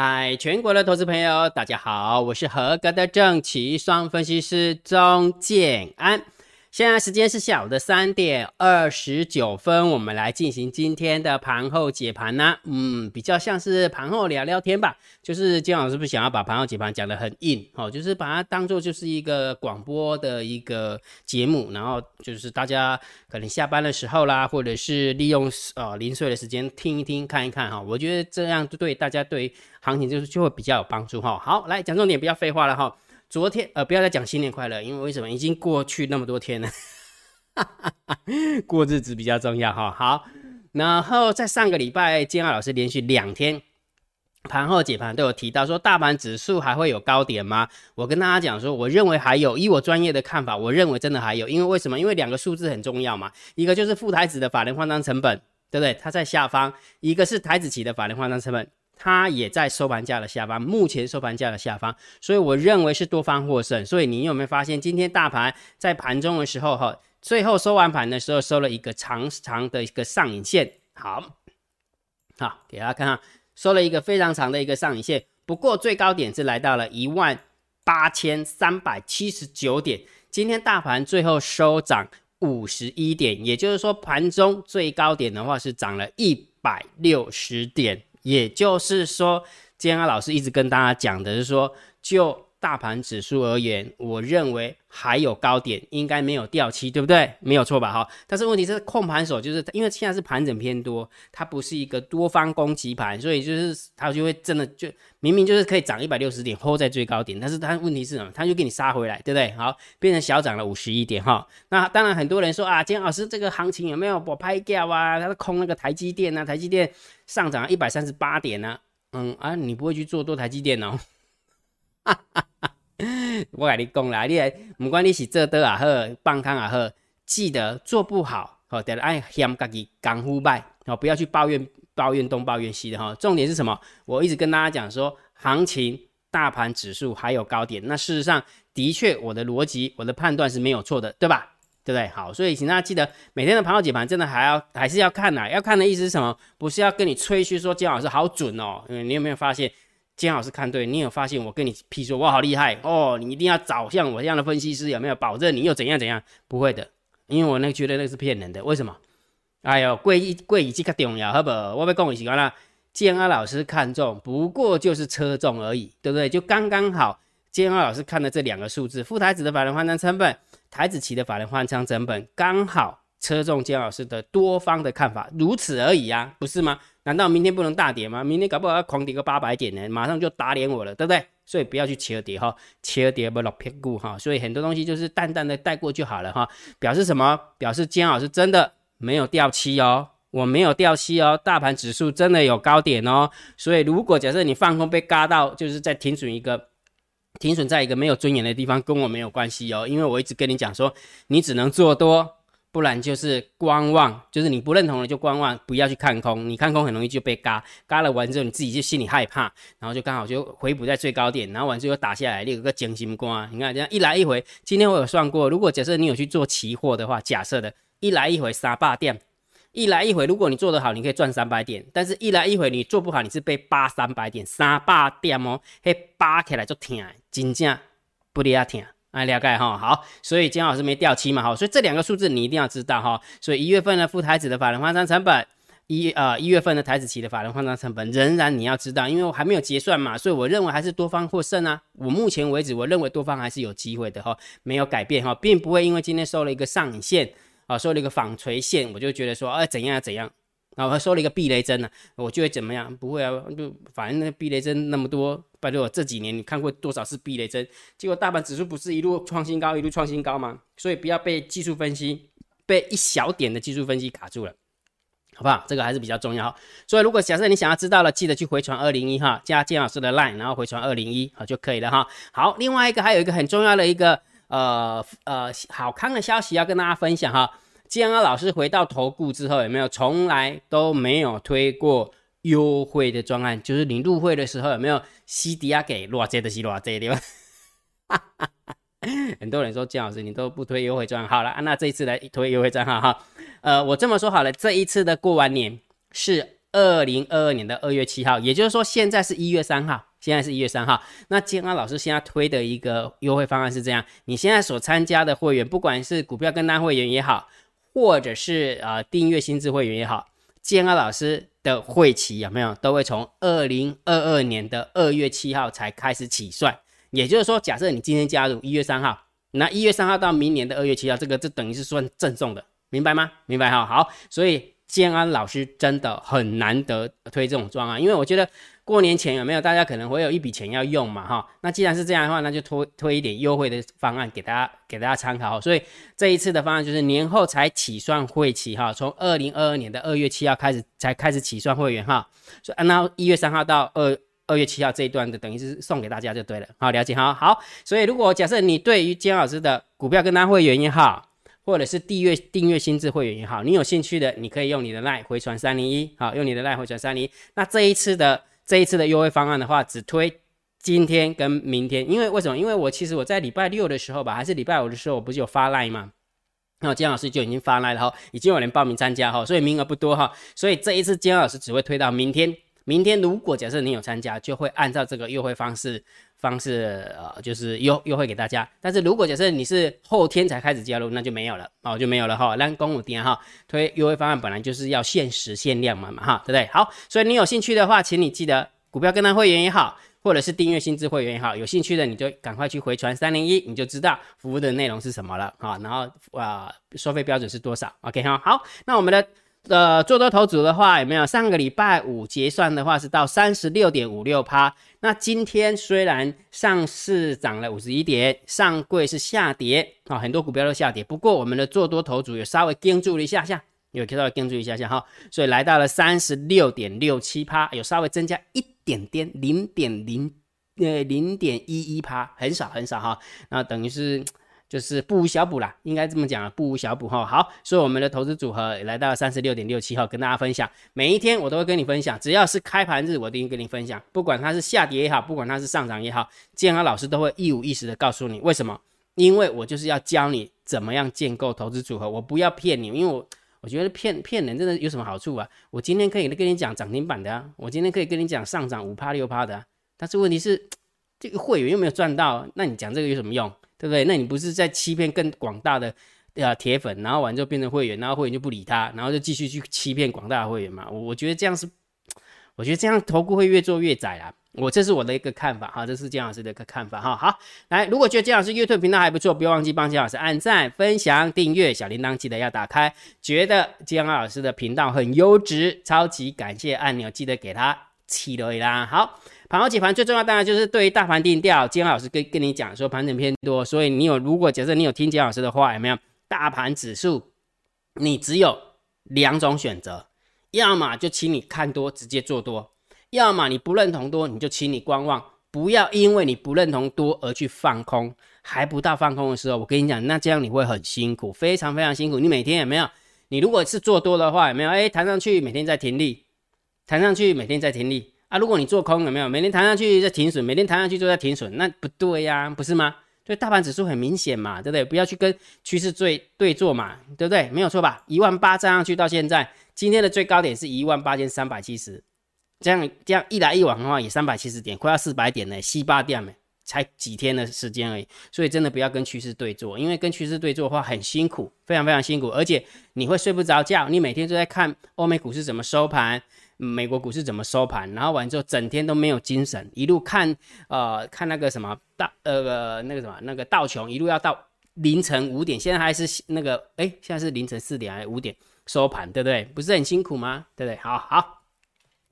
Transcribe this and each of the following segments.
嗨，全国的投资朋友，大家好，我是合格的正奇双分析师钟建安。现在时间是下午的三点二十九分，我们来进行今天的盘后解盘呢。嗯，比较像是盘后聊聊天吧。就是金老师不是想要把盘后解盘讲得很硬哦，就是把它当做就是一个广播的一个节目，然后就是大家可能下班的时候啦，或者是利用呃零碎的时间听一听、看一看哈。我觉得这样对大家对行情就是就会比较有帮助哈。好，来讲重点，不要废话了哈。昨天呃，不要再讲新年快乐，因为为什么？已经过去那么多天了，过日子比较重要哈。好，然后在上个礼拜，建安老师连续两天盘后解盘都有提到说，大盘指数还会有高点吗？我跟大家讲说，我认为还有，以我专业的看法，我认为真的还有，因为为什么？因为两个数字很重要嘛，一个就是副台子的法人换仓成本，对不对？它在下方，一个是台子期的法人换仓成本。它也在收盘价的下方，目前收盘价的下方，所以我认为是多方获胜。所以你有没有发现，今天大盘在盘中的时候，哈，最后收完盘的时候收了一个长长的一个上影线。好，好，给大家看看，收了一个非常长的一个上影线。不过最高点是来到了一万八千三百七十九点。今天大盘最后收涨五十一点，也就是说盘中最高点的话是涨了一百六十点。也就是说，今天老师一直跟大家讲的是说，就大盘指数而言，我认为还有高点，应该没有掉期，对不对？没有错吧？哈。但是问题是，控盘手就是因为现在是盘整偏多，它不是一个多方攻击盘，所以就是它就会真的就明明就是可以涨一百六十点，hold 在最高点，但是它问题是什么？它就给你杀回来，对不对？好，变成小涨了五十一点，哈。那当然很多人说啊，今天老师这个行情有没有我拍掉啊？他是空那个台积电啊，台积电上涨一百三十八点呢。嗯啊，你不会去做多台积电哦。哈，我跟你讲啦，你不管你是做多也好，放空也好，记得做不好，好，得爱嫌自己功夫败，好，不要去抱怨抱怨东抱怨西的哈。重点是什么？我一直跟大家讲说，行情、大盘指数还有高点，那事实上的确，我的逻辑、我的判断是没有错的，对吧？对不对？好，所以请大家记得每天的盘后解盘，真的还要还是要看呐。要看的意思是什么？不是要跟你吹嘘说姜老师好准哦。你有没有发现？金老师看对，你有发现我跟你批说，我好厉害哦！你一定要找像我这样的分析师，有没有保证你又怎样怎样？不会的，因为我那觉得那是骗人的。为什么？哎呦，贵一贵以及较重要，好不？我要跟你讲啦，建安老师看中，不过就是车重而已，对不对？就刚刚好。建安老师看的这两个数字，副台子的法人换仓成本，台子期的法人换仓成本，刚好。车中姜老师的多方的看法，如此而已啊，不是吗？难道明天不能大跌吗？明天搞不好要狂跌个八百点呢，马上就打脸我了，对不对？所以不要去切跌哈，切跌不落屁股哈。所以很多东西就是淡淡的带过就好了哈。表示什么？表示姜老师真的没有掉期哦，我没有掉期哦，大盘指数真的有高点哦。所以如果假设你放空被嘎到，就是在停损一个，停损在一个没有尊严的地方，跟我没有关系哦，因为我一直跟你讲说，你只能做多。不然就是观望，就是你不认同了就观望，不要去看空。你看空很容易就被嘎，嘎了完之后你自己就心里害怕，然后就刚好就回补在最高点，然后完之后打下来，你有个惊心瓜。你看这样一来一回，今天我有算过，如果假设你有去做期货的话，假设的一来一回三百点，一来一回，如果你做得好，你可以赚三百点，但是一来一回你做不好，你是被扒三百点，三百点哦，嘿扒起来就疼，真正不离啊疼。啊，了解哈，好，所以金老师没掉期嘛，哈，所以这两个数字你一定要知道哈，所以一月份的副台子的法人换仓成本，一呃一月份的台子期的法人换仓成本，仍然你要知道，因为我还没有结算嘛，所以我认为还是多方获胜啊，我目前为止我认为多方还是有机会的哈，没有改变哈，并不会因为今天收了一个上影线啊，收了一个纺锤线，我就觉得说，哎怎样怎样。然后收了一个避雷针呢，我就会怎么样？不会啊，就反正那避雷针那么多，拜托这几年你看过多少次避雷针？结果大盘指数不是一路创新高，一路创新高吗？所以不要被技术分析，被一小点的技术分析卡住了，好不好？这个还是比较重要。所以如果假设你想要知道了，记得去回传二零一哈，加建老师的 line，然后回传二零一好就可以了哈。好，另外一个还有一个很重要的一个呃呃好康的消息要跟大家分享哈。建安老师回到投顾之后，有没有从来都没有推过优惠的专案？就是你入会的时候有没有 C D R 给偌济的是偌济对吧？很多人说建老师你都不推优惠专案，好了，那这一次来推优惠专案哈。呃，我这么说好了，这一次的过完年是。二零二二年的二月七号，也就是说现在是一月三号，现在是一月三号。那金安老师现在推的一个优惠方案是这样：你现在所参加的会员，不管是股票跟单会员也好，或者是呃订阅新智会员也好，建安老师的会期有没有都会从二零二二年的二月七号才开始起算。也就是说，假设你今天加入一月三号，那一月三号到明年的二月七号，这个就等于是算赠送的，明白吗？明白哈。好，所以。建安老师真的很难得推这种装啊，因为我觉得过年前有没有大家可能会有一笔钱要用嘛哈，那既然是这样的话，那就推推一点优惠的方案给大家给大家参考。所以这一次的方案就是年后才起算会期哈，从二零二二年的二月七号开始才开始起算会员哈，所以按照一月三号到二二月七号这一段的，等于是送给大家就对了，好了解哈。好，所以如果假设你对于建安老师的股票跟单会员也好。或者是订阅订阅新智会员也好，你有兴趣的，你可以用你的赖回传三零一，好，用你的赖回传三零一。那这一次的这一次的优惠方案的话，只推今天跟明天，因为为什么？因为我其实我在礼拜六的时候吧，还是礼拜五的时候，我不是有发 live 吗？那姜老师就已经发来了哈，已经有人报名参加哈，所以名额不多哈，所以这一次姜老师只会推到明天。明天如果假设你有参加，就会按照这个优惠方式方式呃，就是优优惠给大家。但是如果假设你是后天才开始加入，那就没有了哦，就没有了哈。让公五店哈推优惠方案本来就是要限时限量嘛嘛哈，对不对？好，所以你有兴趣的话，请你记得股票跟单会员也好，或者是订阅新智会员也好，有兴趣的你就赶快去回传三零一，你就知道服务的内容是什么了啊。然后啊，收费标准是多少？OK 哈。好，那我们的。呃，做多头组的话有没有？上个礼拜五结算的话是到三十六点五六趴。那今天虽然上市涨了五十一点，上柜是下跌啊，很多股票都下跌。不过我们的做多头组有稍微跟住了一下下，有稍微跟住一下下哈，所以来到了三十六点六七趴，有稍微增加一点点，零点零呃零点一一趴，很少很少哈。那等于是。就是不无小补啦，应该这么讲啊不无小补哈。好，所以我们的投资组合也来到三十六点六七号，跟大家分享。每一天我都会跟你分享，只要是开盘日，我一定跟你分享。不管它是下跌也好，不管它是上涨也好，建安老师都会一五一十的告诉你为什么。因为我就是要教你怎么样建构投资组合，我不要骗你，因为我我觉得骗骗人真的有什么好处啊？我今天可以跟你讲涨停板的啊，我今天可以跟你讲上涨五趴六趴的，但是问题是这个会员又没有赚到，那你讲这个有什么用？对不对？那你不是在欺骗更广大的啊铁粉，然后完之后变成会员，然后会员就不理他，然后就继续去欺骗广大的会员嘛？我我觉得这样是，我觉得这样投顾会越做越窄啊。我这是我的一个看法哈，这是姜老师的一个看法哈。好，来，如果觉得姜老师 YouTube 频道还不错，不要忘记帮姜老师按赞、分享、订阅，小铃铛记得要打开。觉得姜老师的频道很优质，超级感谢按钮记得给他起了啦。好。盘后解盘最重要，当然就是对于大盘定调。金老师跟跟你讲说，盘整偏多，所以你有如果假设你有听金老师的话，有没有？大盘指数，你只有两种选择，要么就请你看多直接做多，要么你不认同多，你就请你观望，不要因为你不认同多而去放空，还不到放空的时候，我跟你讲，那这样你会很辛苦，非常非常辛苦。你每天有没有？你如果是做多的话，有没有？哎，弹上去每天在停利，弹上去每天在停利。啊，如果你做空有没有？每天弹上去在停损，每天弹上去就在停损，那不对呀，不是吗？所以大盘指数很明显嘛，对不对？不要去跟趋势对对做嘛，对不对？没有错吧？一万八站上去到现在，今天的最高点是一万八千三百七十，这样这样一来一往的话，也三百七十点，快要四百点呢，西八点呢，才几天的时间而已。所以真的不要跟趋势对做，因为跟趋势对做的话很辛苦，非常非常辛苦，而且你会睡不着觉，你每天都在看欧美股市怎么收盘。美国股市怎么收盘？然后完之后整天都没有精神，一路看呃看那个什么道呃那个什么那个道琼，一路要到凌晨五点，现在还是那个哎现在是凌晨四点还是五点收盘，对不对？不是很辛苦吗？对不对？好好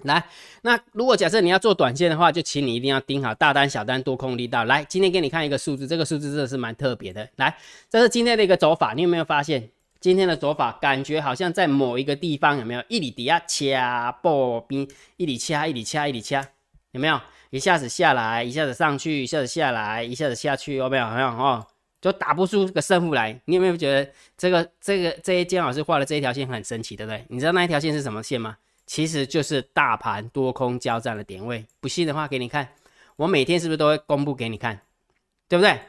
来，那如果假设你要做短线的话，就请你一定要盯好大单、小单、多空力道。来，今天给你看一个数字，这个数字真的是蛮特别的。来，这是今天的一个走法，你有没有发现？今天的走法感觉好像在某一个地方有没有一里底下掐破冰，一里掐一里掐一里掐，有没有？一下子下来，一下子上去，一下子下来，一下子下去，有没有？有没有？哦，就打不出个胜负来。你有没有觉得这个这个这一姜老师画的这一条线很神奇，对不对？你知道那一条线是什么线吗？其实就是大盘多空交战的点位。不信的话，给你看，我每天是不是都会公布给你看，对不对？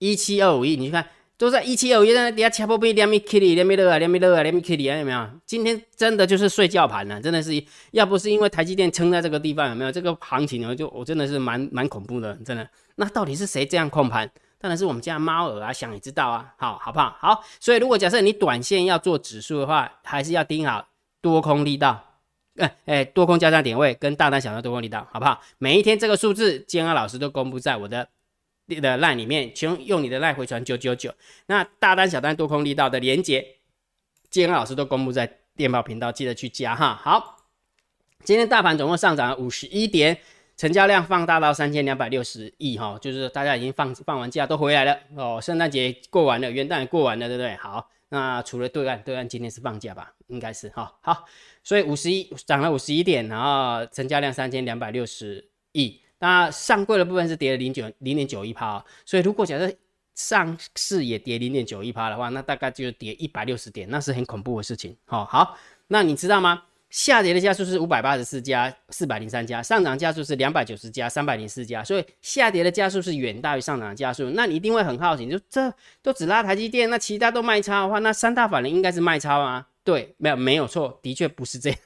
一七二五一，你去看。都在一七二五，在那底下掐破边，两米 kitty，两米六啊，两米六啊，两米 kitty 啊，有没有？今天真的就是睡觉盘了，真的是，要不是因为台积电撑在这个地方，有没有？这个行情呢，就我真的是蛮蛮恐怖的，真的。那到底是谁这样控盘？当然是我们家猫儿啊，想也知道啊，好好不好？好，所以如果假设你短线要做指数的话，还是要盯好多空力道，哎哎，多空交叉点位跟大单小单多空力道，好不好？每一天这个数字，建安老师都公布在我的。你的赖里面，请用你的赖回传九九九。那大单、小单、多空力道的连接，建安老师都公布在电报频道，记得去加哈。好，今天大盘总共上涨了五十一点，成交量放大到三千两百六十亿哈，就是大家已经放放完假都回来了哦，圣诞节过完了，元旦也过完了，对不对？好，那除了对岸，对岸今天是放假吧？应该是哈。好，所以五十一涨了五十一点，然后成交量三千两百六十亿。那上柜的部分是跌了零九零点九一趴，所以如果假设上市也跌零点九一趴的话，那大概就跌一百六十点，那是很恐怖的事情。好，好，那你知道吗？下跌的家数是五百八十四家，四百零三家，上涨家数是两百九十家，三百零四家，所以下跌的家数是远大于上涨的家数。那你一定会很好奇，就这都只拉台积电，那其他都卖超的话，那三大法人应该是卖超啊？对，没有没有错，的确不是这样。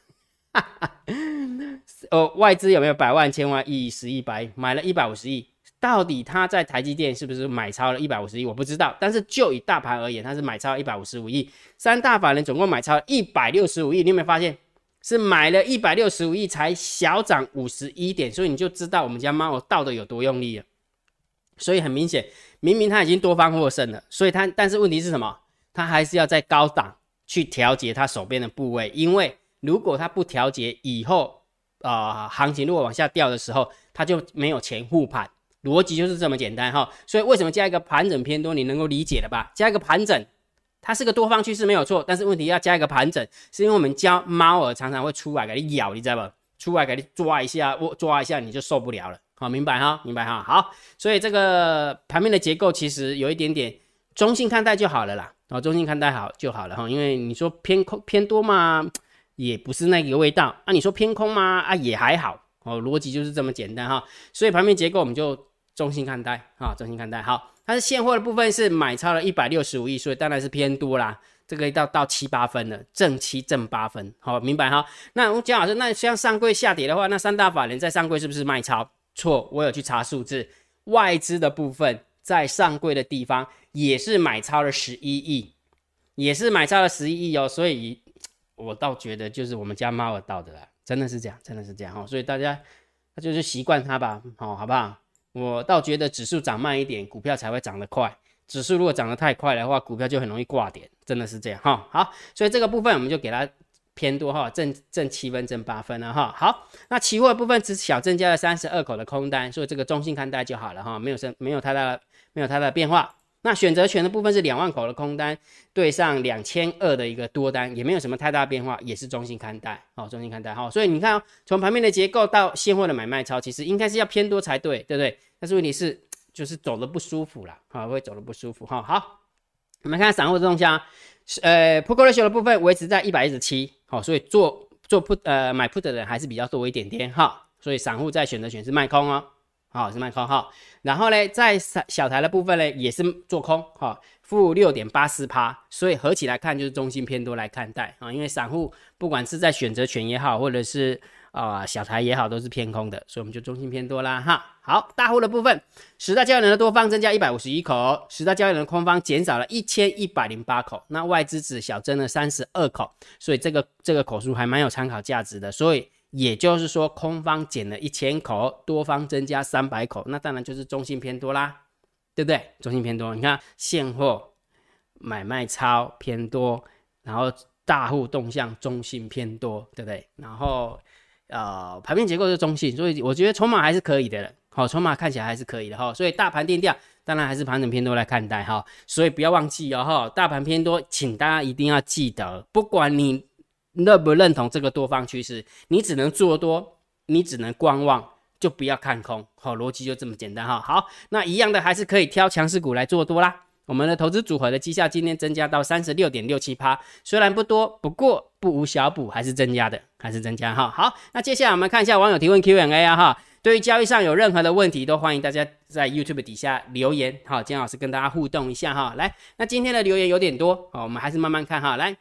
哦，外资有没有百万、千万、亿、十亿、百买了一百五十亿？到底他在台积电是不是买超了一百五十亿？我不知道。但是就以大盘而言，他是买超一百五十五亿。三大法人总共买超一百六十五亿，你有没有发现是买了一百六十五亿才小涨五十一点？所以你就知道我们家猫倒的有多用力了。所以很明显，明明他已经多方获胜了，所以他但是问题是什么？他还是要在高档去调节他手边的部位，因为如果它不调节以后。啊，行情如果往下掉的时候，它就没有钱护盘，逻辑就是这么简单哈。所以为什么加一个盘整偏多，你能够理解了吧？加一个盘整，它是个多方趋势没有错，但是问题要加一个盘整，是因为我们教猫儿常常会出来给你咬，你知道不？出来给你抓一下，我抓一下你就受不了了。好，明白哈？明白哈？好，所以这个盘面的结构其实有一点点中性看待就好了啦。啊，中性看待好就好了哈，因为你说偏空偏多嘛。也不是那个味道啊！你说偏空吗？啊，也还好哦，逻辑就是这么简单哈。所以盘面结构我们就中心看待啊，中心看待。好，它是现货的部分是买超了一百六十五亿，所以当然是偏多啦。这个到到七八分了，正七正八分，好，明白哈？那我们讲老师，那像上柜下跌的话，那三大法人在上柜是不是卖超？错，我有去查数字，外资的部分在上柜的地方也是买超了十一亿，也是买超了十一亿哦，所以。我倒觉得就是我们家猫儿到的啦，真的是这样，真的是这样哈，所以大家那就是习惯它吧，好，好不好？我倒觉得指数涨慢一点，股票才会涨得快。指数如果涨得太快的话，股票就很容易挂点，真的是这样哈。好，所以这个部分我们就给它偏多哈，挣挣七分，挣八分了哈。好，那期货部分只小增加了三十二口的空单，所以这个中性看待就好了哈，没有什没有太大没有太大变化。那选择权的部分是两万口的空单对上两千二的一个多单，也没有什么太大变化，也是中性看待，好，中性看待，好，所以你看，从盘面的结构到现货的买卖超，其实应该是要偏多才对，对不对？但是问题是，就是走的不舒服了，啊，会走的不舒服，哈，好，我们看散户的动向，呃，put ratio 的部分维持在一百一十七，好，所以做做 put 呃买 put 的人还是比较多一点点，哈，所以散户在选择权是卖空哦。好是卖空哈，然后呢，在小台的部分呢，也是做空哈，负六点八四趴，所以合起来看就是中心偏多来看待啊，因为散户不管是在选择权也好，或者是啊小台也好，都是偏空的，所以我们就中心偏多啦哈。好，大户的部分，十大交易人的多方增加一百五十一口，十大交易人的空方减少了一千一百零八口，那外资只小增了三十二口，所以这个这个口数还蛮有参考价值的，所以。也就是说，空方减了一千口，多方增加三百口，那当然就是中性偏多啦，对不对？中性偏多，你看现货买卖超偏多，然后大户动向中性偏多，对不对？然后呃，盘面结构是中性，所以我觉得筹码还是可以的，好，筹码看起来还是可以的哈。所以大盘定调，当然还是盘整偏多来看待哈。所以不要忘记哦哈，大盘偏多，请大家一定要记得，不管你。认不认同这个多方趋势？你只能做多，你只能观望，就不要看空。好，逻辑就这么简单哈。好，那一样的还是可以挑强势股来做多啦。我们的投资组合的绩效今天增加到三十六点六七趴，虽然不多，不过不无小补，还是增加的，还是增加哈。好，那接下来我们看一下网友提问 Q&A 啊哈。对于交易上有任何的问题，都欢迎大家在 YouTube 底下留言。好，姜老师跟大家互动一下哈。来，那今天的留言有点多，好，我们还是慢慢看哈。来，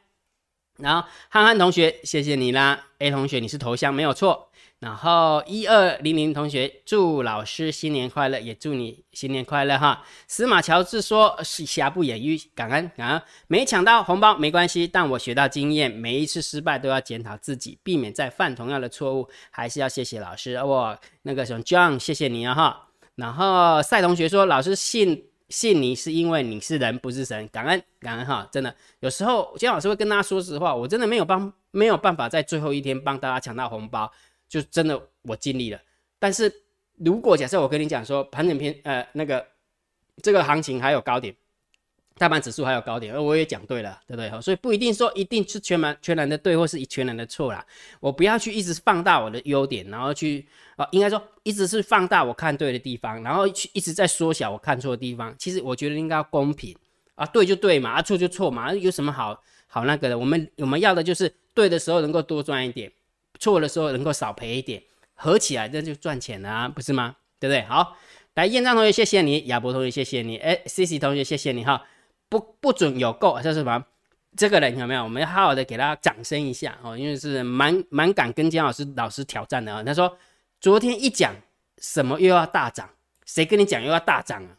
然后憨憨同学，谢谢你啦。A 同学，你是头像没有错。然后一二零零同学，祝老师新年快乐，也祝你新年快乐哈。司马乔治说：“是瑕不掩瑜，感恩感恩，没抢到红包没关系，但我学到经验，每一次失败都要检讨自己，避免再犯同样的错误。还是要谢谢老师，我那个什么 John，谢谢你啊哈。然后赛同学说：老师信信你是因为你是人不是神，感恩感恩哈。真的有时候姜老师会跟大家说实话，我真的没有帮没有办法在最后一天帮大家抢到红包。”就真的我尽力了，但是如果假设我跟你讲说盘整偏呃那个这个行情还有高点，大盘指数还有高点，而我也讲对了，对不对？所以不一定说一定是全然全然的对，或是全然的错啦。我不要去一直放大我的优点，然后去啊，应该说一直是放大我看对的地方，然后去一直在缩小我看错的地方。其实我觉得应该要公平啊，对就对嘛，啊错就错嘛，有什么好好那个的？我们我们要的就是对的时候能够多赚一点。错的时候能够少赔一点，合起来这就赚钱了啊，不是吗？对不对？好，来燕章同学，谢谢你；亚博同学，谢谢你；哎，C C 同学，谢谢你哈。不不准有够，这是什么？这个人有没有？我们要好好的给他掌声一下哦，因为是蛮蛮敢跟姜老师老师挑战的啊。他说昨天一讲什么又要大涨，谁跟你讲又要大涨啊？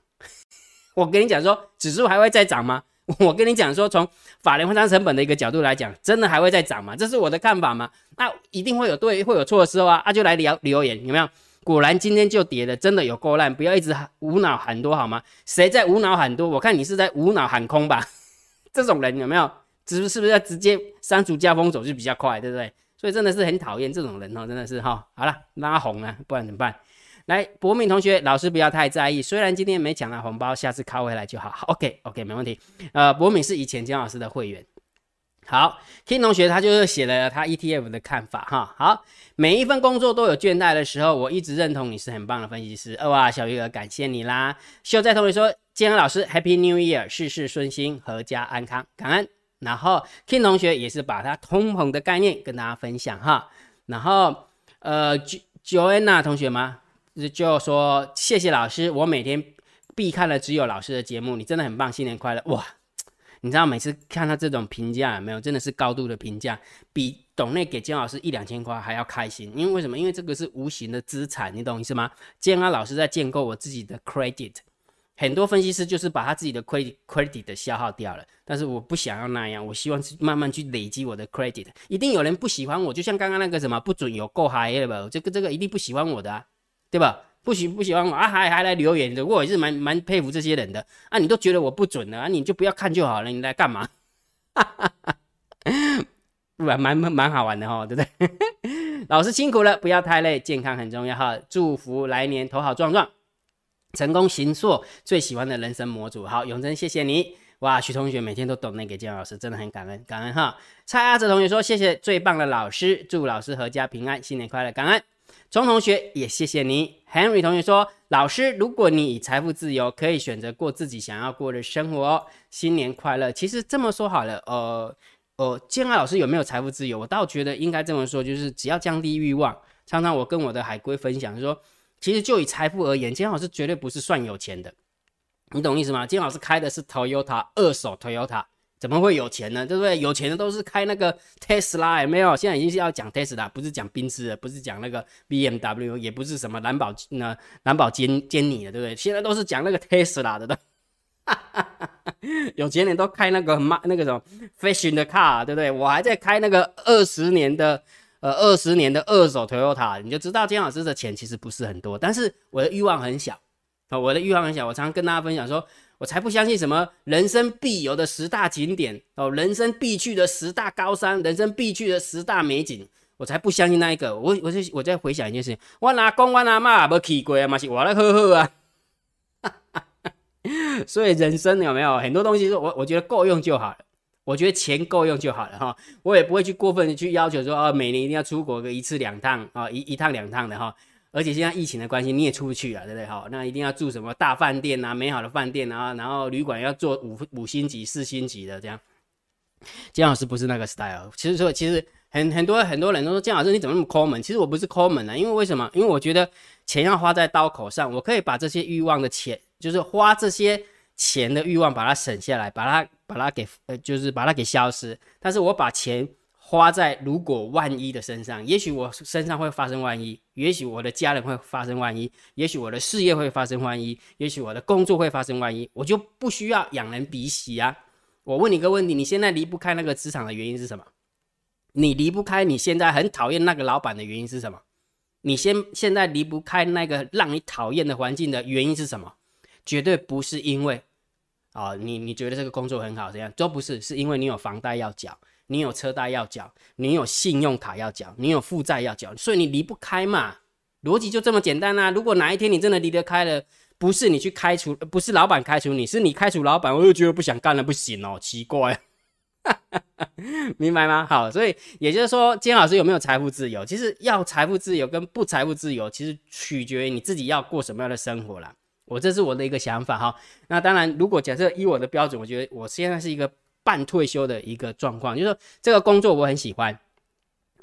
我跟你讲说指数还会再涨吗？我跟你讲说，从法人换仓成本的一个角度来讲，真的还会再涨吗？这是我的看法吗？那一定会有对，会有错的时候啊，啊就来留留言，有没有？果然今天就跌了，真的有够烂，不要一直无脑喊多好吗？谁在无脑喊多？我看你是在无脑喊空吧？这种人有没有？是不是不是要直接删除加封走就比较快，对不对？所以真的是很讨厌这种人哦，真的是哈。好了，拉红了，不然怎么办？来，博敏同学，老师不要太在意。虽然今天没抢到红包，下次靠回来就好。OK，OK，没问题。呃，博敏是以前姜老师的会员。好，King 同学他就是写了他 ETF 的看法哈。好，每一份工作都有倦怠的时候，我一直认同你是很棒的分析师。哇，小鱼儿感谢你啦。秀在同学说，建安老师 Happy New Year，事事顺心，阖家安康，感恩。然后 King 同学也是把他通膨的概念跟大家分享哈。然后呃，Joanna 同学吗？就说谢谢老师，我每天必看的只有老师的节目，你真的很棒，新年快乐哇！你知道每次看到这种评价有没有？真的是高度的评价，比董内给姜老师一两千块还要开心。因为为什么？因为这个是无形的资产，你懂意思吗？姜安老师在建构我自己的 credit，很多分析师就是把他自己的 credit credit 消耗掉了，但是我不想要那样，我希望是慢慢去累积我的 credit。一定有人不喜欢我，就像刚刚那个什么不准有够嗨了吧？这个这个一定不喜欢我的啊。对吧？不喜不喜欢我啊？还还来留言的，我也是蛮蛮佩服这些人的啊！你都觉得我不准了啊？你就不要看就好了，你来干嘛？蛮蛮蛮好玩的哈，对不对？老师辛苦了，不要太累，健康很重要哈！祝福来年头好壮壮，成功行硕最喜欢的人生模组。好，永贞谢谢你哇！徐同学每天都懂那个姜老师，真的很感恩感恩哈！蔡阿哲同学说谢谢最棒的老师，祝老师阖家平安，新年快乐，感恩。钟同学也谢谢你，Henry 同学说：“老师，如果你以财富自由，可以选择过自己想要过的生活，新年快乐。”其实这么说好了，呃呃，建安老师有没有财富自由？我倒觉得应该这么说，就是只要降低欲望。常常我跟我的海龟分享说，其实就以财富而言，建安老师绝对不是算有钱的，你懂意思吗？建安老师开的是 Toyota 二手 Toyota。怎么会有钱呢？对不对？有钱的都是开那个特斯拉，有没有？现在已经是要讲 Tesla，，不是讲宾士了，不是讲那个 BMW，也不是什么蓝宝那蓝宝坚坚尼的，对不对？现在都是讲那个 Tesla 的，有钱人都开那个马那个什么 fashion 的 car，对不对？我还在开那个二十年的呃二十年的二手 Toyota，你就知道姜老师的钱其实不是很多，但是我的欲望很小啊，我的欲望很小。我常常跟大家分享说。我才不相信什么人生必有的十大景点哦，人生必去的十大高山，人生必去的十大美景，我才不相信那一个。我我就我在回想一件事情，我阿公我阿妈没去过啊，嘛是我来呵呵啊。所以人生有没有很多东西，我我觉得够用就好了，我觉得钱够用就好了哈。我也不会去过分的去要求说，哦，每年一定要出国个一次两趟啊，一一趟两趟的哈。而且现在疫情的关系，你也出不去啊，对不对？好，那一定要住什么大饭店啊，美好的饭店啊，然后旅馆要做五五星级、四星级的这样。姜老师不是那个 style，其实说其实很很多很多人都说姜老师你怎么那么抠门？其实我不是抠门啊，因为为什么？因为我觉得钱要花在刀口上，我可以把这些欲望的钱，就是花这些钱的欲望把它省下来，把它把它给呃，就是把它给消失。但是我把钱花在如果万一的身上，也许我身上会发生万一，也许我的家人会发生万一，也许我的事业会发生万一，也许我的工作会发生万一，我就不需要仰人鼻息啊。我问你一个问题：你现在离不开那个职场的原因是什么？你离不开你现在很讨厌那个老板的原因是什么？你先现在离不开那个让你讨厌的环境的原因是什么？绝对不是因为啊，你你觉得这个工作很好，这样都不是，是因为你有房贷要缴，你有车贷要缴，你有信用卡要缴，你有负债要缴，所以你离不开嘛。逻辑就这么简单啊！如果哪一天你真的离得开了，不是你去开除，不是老板开除你，是你开除老板，我又觉得不想干了，不行哦，奇怪，明白吗？好，所以也就是说，金老师有没有财富自由？其实要财富自由跟不财富自由，其实取决于你自己要过什么样的生活啦。我这是我的一个想法哈。那当然，如果假设以我的标准，我觉得我现在是一个半退休的一个状况，就是说这个工作我很喜欢。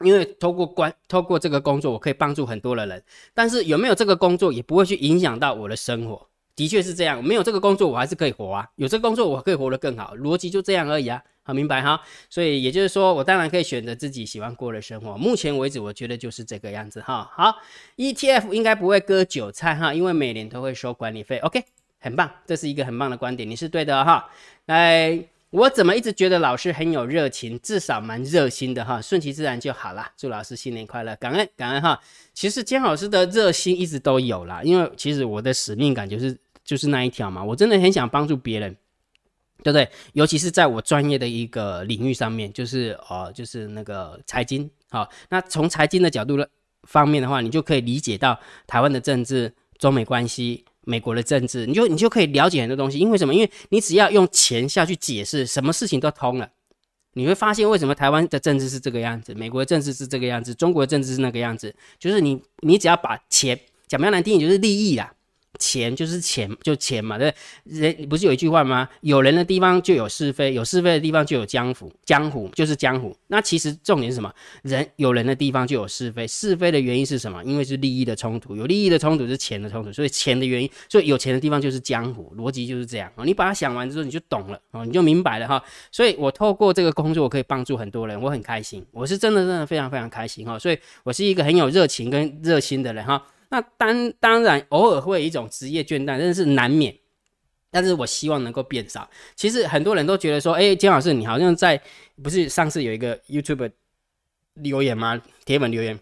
因为透过关，透过这个工作，我可以帮助很多的人。但是有没有这个工作，也不会去影响到我的生活。的确是这样，没有这个工作，我还是可以活啊。有这个工作，我可以活得更好。逻辑就这样而已啊，好明白哈。所以也就是说，我当然可以选择自己喜欢过的生活。目前为止，我觉得就是这个样子哈。好，ETF 应该不会割韭菜哈，因为每年都会收管理费。OK，很棒，这是一个很棒的观点，你是对的哈。来。我怎么一直觉得老师很有热情，至少蛮热心的哈，顺其自然就好了。祝老师新年快乐，感恩感恩哈。其实姜老师的热心一直都有啦，因为其实我的使命感就是就是那一条嘛，我真的很想帮助别人，对不对？尤其是在我专业的一个领域上面，就是呃就是那个财经好。那从财经的角度的方面的话，你就可以理解到台湾的政治、中美关系。美国的政治，你就你就可以了解很多东西，因为什么？因为你只要用钱下去解释，什么事情都通了。你会发现为什么台湾的政治是这个样子，美国的政治是这个样子，中国的政治是那个样子，就是你你只要把钱讲比较难听，就是利益啦。钱就是钱，就钱嘛，对人不是有一句话吗？有人的地方就有是非，有是非的地方就有江湖，江湖就是江湖。那其实重点是什么？人有人的地方就有是非，是非的原因是什么？因为是利益的冲突，有利益的冲突是钱的冲突，所以钱的原因，所以有钱的地方就是江湖，逻辑就是这样哦。你把它想完之后，你就懂了哦，你就明白了哈。所以我透过这个工作，我可以帮助很多人，我很开心，我是真的真的非常非常开心哈。所以我是一个很有热情跟热心的人哈。那当当然偶尔会有一种职业倦怠，真的是难免。但是我希望能够变少。其实很多人都觉得说，哎，金老师你好像在不是上次有一个 YouTube 留言吗？铁粉留言，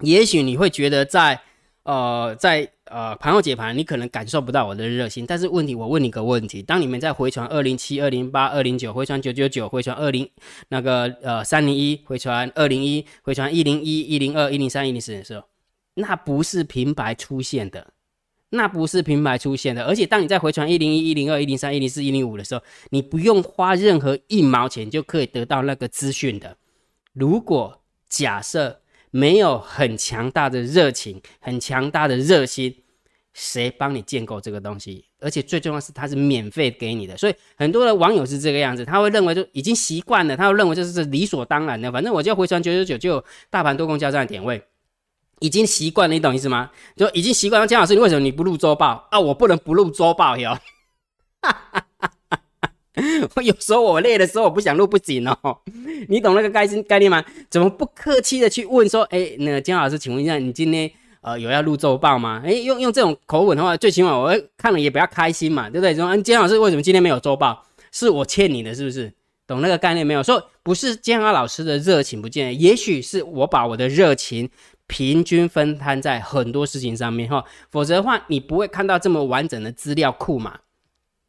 也许你会觉得在呃在呃盘后解盘，你可能感受不到我的热心。但是问题，我问你个问题：当你们在回传二零七、二零八、二零九，回传九九九，回传二零那个呃三零一，回传二零一，回传一零一、一零二、一零三、一零四的时候。那不是平白出现的，那不是平白出现的。而且当你在回传一零一、一零二、一零三、一零四、一零五的时候，你不用花任何一毛钱就可以得到那个资讯的。如果假设没有很强大的热情、很强大的热心，谁帮你建构这个东西？而且最重要是它是免费给你的，所以很多的网友是这个样子，他会认为就已经习惯了，他会认为这是理所当然的。反正我就回传九九九，就大盘多空交战点位。已经习惯了，你懂意思吗？就已经习惯了。姜老师，你为什么你不录周报啊？我不能不录周报哟。我有时候我累的时候，我不想录不紧哦。你懂那个概念概念吗？怎么不客气的去问说，哎，那姜老师，请问一下，你今天呃有要录周报吗？哎，用用这种口吻的话，最起码我看了也比较开心嘛，对不对？说，姜老师为什么今天没有周报？是我欠你的，是不是？懂那个概念没有？说不是姜老师的热情不见，也许是我把我的热情。平均分摊在很多事情上面哈，否则的话你不会看到这么完整的资料库嘛，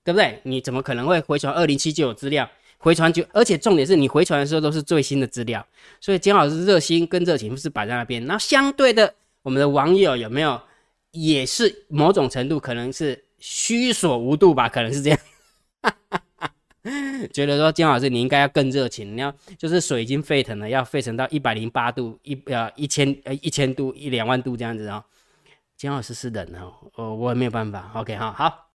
对不对？你怎么可能会回传二零七就有资料？回传就，而且重点是你回传的时候都是最新的资料，所以金老师热心跟热情是摆在那边。那相对的，我们的网友有没有也是某种程度可能是虚所无度吧？可能是这样。觉得说金老师你应该要更热情，你要就是水已经沸腾了，要沸腾到一百零八度一呃一千呃一千度一两万度这样子哦。金老师是人呢，我我也没有办法。OK 哈，好，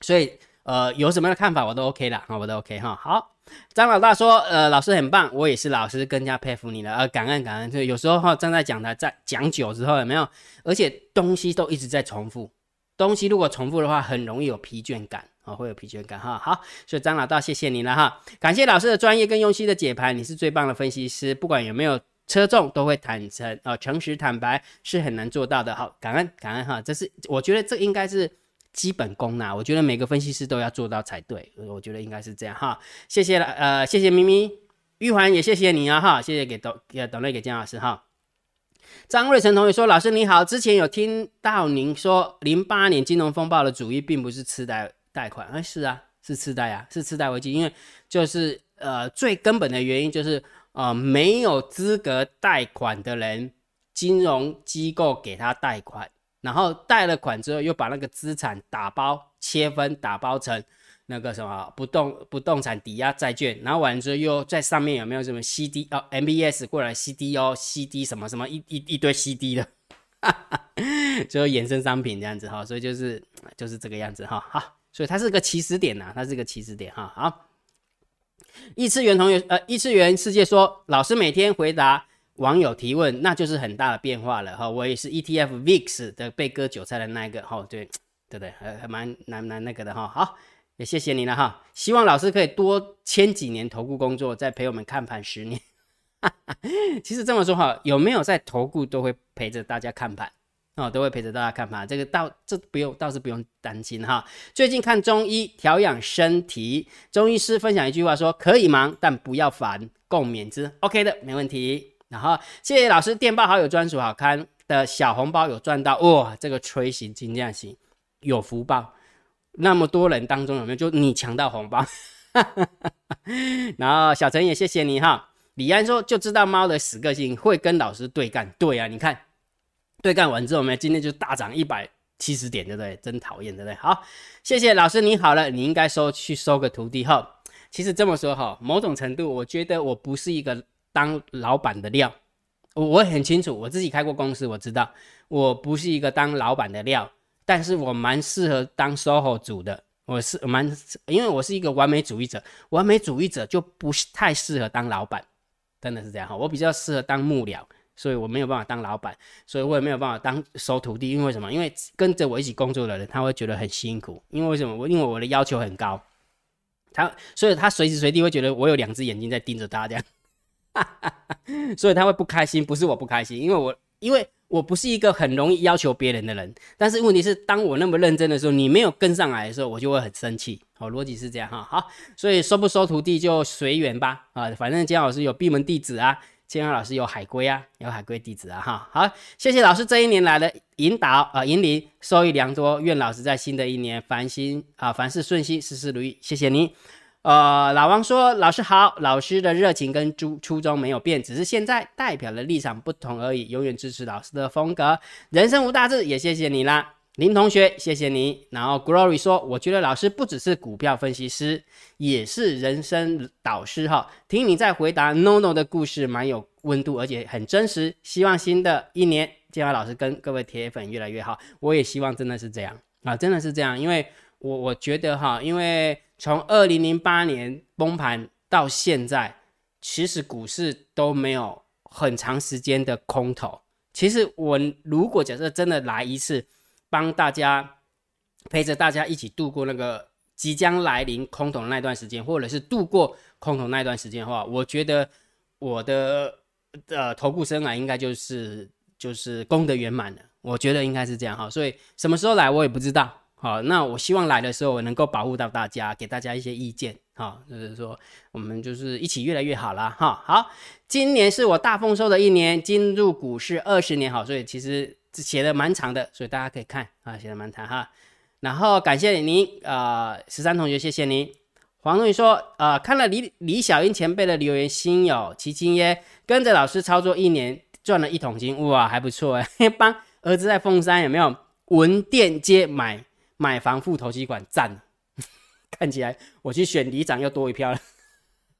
所以呃，有什么样的看法我都 OK 了，啊，我都 OK 哈。好，张老大说，呃，老师很棒，我也是老师，更加佩服你了，呃，感恩感恩。就有时候哈，站在讲台在讲久之后有没有？而且东西都一直在重复，东西如果重复的话，很容易有疲倦感啊，会有疲倦感哈。好，所以张老大谢谢你了哈，感谢老师的专业跟用心的解盘，你是最棒的分析师，不管有没有。车重都会坦诚啊，诚实坦白是很难做到的。好，感恩感恩哈，这是我觉得这应该是基本功呐。我觉得每个分析师都要做到才对。我觉得应该是这样哈。谢谢了，呃，谢谢咪咪玉环也谢谢你啊哈，谢谢给董给董瑞给姜老师哈。张瑞成同学说：“老师你好，之前有听到您说零八年金融风暴的主意并不是次贷贷款，哎是啊，是次贷啊，是次贷危机，因为就是呃最根本的原因就是。”啊，没有资格贷款的人，金融机构给他贷款，然后贷了款之后，又把那个资产打包切分，打包成那个什么不动不动产抵押债券，然后完之后又在上面有没有什么 CD 哦 MBS 过来 CD 哦 CD 什么什么一一一堆 CD 的，就衍生商品这样子哈，所以就是就是这个样子哈，好，所以它是个起始点呐，它是个起始点哈，好。异次元同学，呃，异次元世界说，老师每天回答网友提问，那就是很大的变化了哈。我也是 ETF VIX 的被割韭菜的那一个哈，对对对，还还蛮蛮蛮那个的哈。好，也谢谢你了哈。希望老师可以多签几年投顾工作，再陪我们看盘十年。其实这么说哈，有没有在投顾都会陪着大家看盘。哦，都会陪着大家看盘，这个倒这不用，倒是不用担心哈。最近看中医调养身体，中医师分享一句话说：可以忙，但不要烦，共勉之。OK 的，没问题。然后谢谢老师，电报好友专属好看的小红包有赚到哇！这个吹行金这样行，有福报。那么多人当中有没有就你抢到红包？然后小陈也谢谢你哈。李安说就知道猫的死个性会跟老师对干，对啊，你看。对干完之后，我们今天就大涨一百七十点，对不对？真讨厌，对不对？好，谢谢老师，你好了，你应该收去收个徒弟哈。其实这么说哈，某种程度，我觉得我不是一个当老板的料。我我很清楚，我自己开过公司，我知道我不是一个当老板的料，但是我蛮适合当 SOHO 主的。我是蛮，因为我是一个完美主义者，完美主义者就不太适合当老板，真的是这样哈。我比较适合当幕僚。所以我没有办法当老板，所以我也没有办法当收徒弟。因为什么？因为跟着我一起工作的人，他会觉得很辛苦。因为为什么？我因为我的要求很高，他所以他随时随地会觉得我有两只眼睛在盯着他这样，哈哈哈所以他会不开心。不是我不开心，因为我因为我不是一个很容易要求别人的人。但是问题是，当我那么认真的时候，你没有跟上来的时候，我就会很生气。好，逻辑是这样哈。好，所以收不收徒弟就随缘吧。啊，反正姜老师有闭门弟子啊。建安老师有海龟啊，有海龟弟子啊，哈，好，谢谢老师这一年来的引导啊，引领，收益良多。愿老师在新的一年凡心啊，凡事顺心，事事如意。谢谢你。呃，老王说，老师好，老师的热情跟初初衷没有变，只是现在代表的立场不同而已。永远支持老师的风格，人生无大志，也谢谢你啦。林同学，谢谢你。然后 Glory 说，我觉得老师不只是股票分析师，也是人生导师哈。听你在回答 No No 的故事，蛮有温度，而且很真实。希望新的一年，建华老师跟各位铁粉越来越好。我也希望真的是这样啊，真的是这样。因为我我觉得哈，因为从二零零八年崩盘到现在，其实股市都没有很长时间的空头。其实我如果假设真的来一次。帮大家陪着大家一起度过那个即将来临空头那段时间，或者是度过空头那段时间的话，我觉得我的呃头部生涯应该就是就是功德圆满了。我觉得应该是这样哈，所以什么时候来我也不知道。好，那我希望来的时候我能够保护到大家，给大家一些意见。哈，就是说我们就是一起越来越好了哈。好，今年是我大丰收的一年，进入股市二十年好，所以其实。写的蛮长的，所以大家可以看啊，写的蛮长哈。然后感谢您，呃，十三同学，谢谢您。黄同学说，呃，看了李李小英前辈的留言，心有戚戚耶，跟着老师操作一年，赚了一桶金，哇，还不错哎。帮儿子在凤山有没有文店街买买房付投机款，赞。看起来我去选里长又多一票了。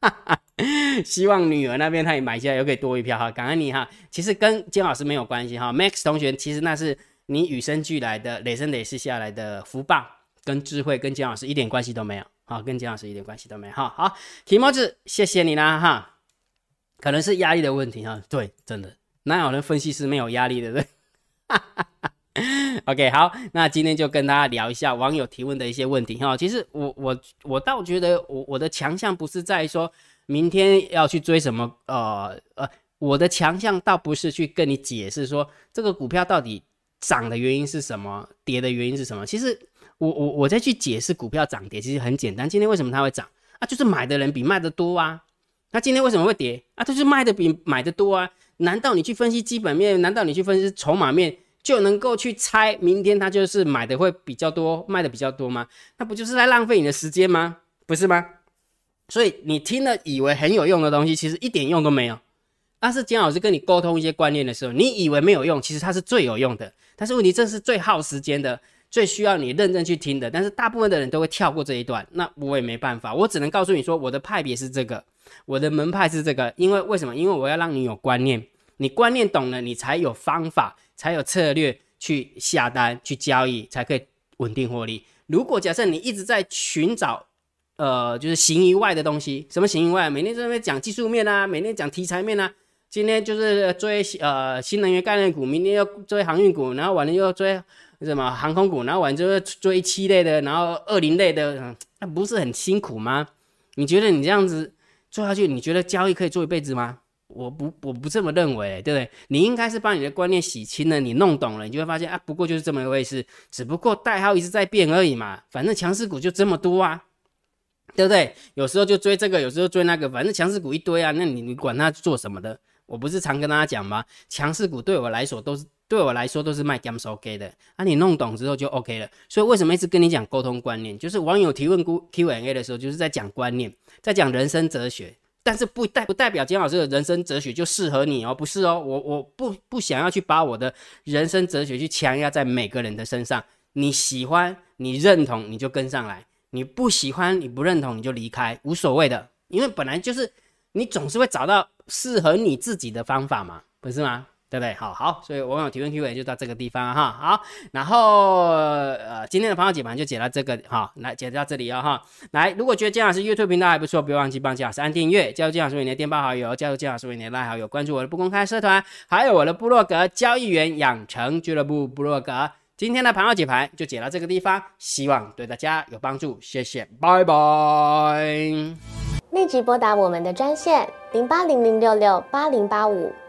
希望女儿那边他也买下来，又可以多一票哈，感恩你哈。其实跟金老师没有关系哈。Max 同学，其实那是你与生俱来的、累生累世下来的福报跟智慧，跟姜老师一点关系都没有。好，跟姜老师一点关系都没有。哈，好，提莫子，谢谢你啦，哈。可能是压力的问题哈，对，真的，哪有人分析师没有压力的？对。OK，好，那今天就跟大家聊一下网友提问的一些问题哈。其实我我我倒觉得我我的强项不是在说明天要去追什么呃呃，我的强项倒不是去跟你解释说这个股票到底涨的原因是什么，跌的原因是什么。其实我我我在去解释股票涨跌，其实很简单。今天为什么它会涨啊？就是买的人比卖的多啊。那今天为什么会跌啊？就是卖的比买的多啊。难道你去分析基本面？难道你去分析筹码面？就能够去猜明天它就是买的会比较多，卖的比较多吗？那不就是在浪费你的时间吗？不是吗？所以你听了以为很有用的东西，其实一点用都没有。但是姜老师跟你沟通一些观念的时候，你以为没有用，其实它是最有用的。但是问题这是最耗时间的，最需要你认真去听的。但是大部分的人都会跳过这一段，那我也没办法，我只能告诉你说，我的派别是这个，我的门派是这个。因为为什么？因为我要让你有观念，你观念懂了，你才有方法。才有策略去下单去交易，才可以稳定获利。如果假设你一直在寻找，呃，就是形以外的东西，什么形以外？每天在那边讲技术面啊，每天讲题材面啊。今天就是追呃新能源概念股，明天又追航运股，然后晚上又追什么航空股，然后晚上就追七类的，然后二零类的，那不是很辛苦吗？你觉得你这样子做下去，你觉得交易可以做一辈子吗？我不，我不这么认为，对不对？你应该是把你的观念洗清了，你弄懂了，你就会发现啊，不过就是这么一回事，只不过代号一直在变而已嘛。反正强势股就这么多啊，对不对？有时候就追这个，有时候追那个，反正强势股一堆啊。那你你管它做什么的？我不是常跟大家讲吗？强势股对我来说都是对我来说都是卖 game OK 的啊。你弄懂之后就 OK 了。所以为什么一直跟你讲沟通观念？就是网友提问 Q&A 的时候，就是在讲观念，在讲人生哲学。但是不代不代表金老师的人生哲学就适合你哦，不是哦，我我不不想要去把我的人生哲学去强压在每个人的身上。你喜欢，你认同，你就跟上来；你不喜欢，你不认同，你就离开，无所谓的。因为本来就是你总是会找到适合你自己的方法嘛，不是吗？对不对？好好，所以网友提问 Q&A 就到这个地方哈。好，然后呃，今天的朋友解盘就解到这个哈，来解到这里哦哈。来，如果觉得姜老师 YouTube 频道还不错，不要忘记帮姜老师按订阅，加入姜老师为你的电报好友，加入姜老师为你的拉好友，关注我的不公开社团，还有我的部落格交易员养成俱乐部部落格。今天的盘后解盘就解到这个地方，希望对大家有帮助，谢谢，拜拜。立即拨打我们的专线零八零零六六八零八五。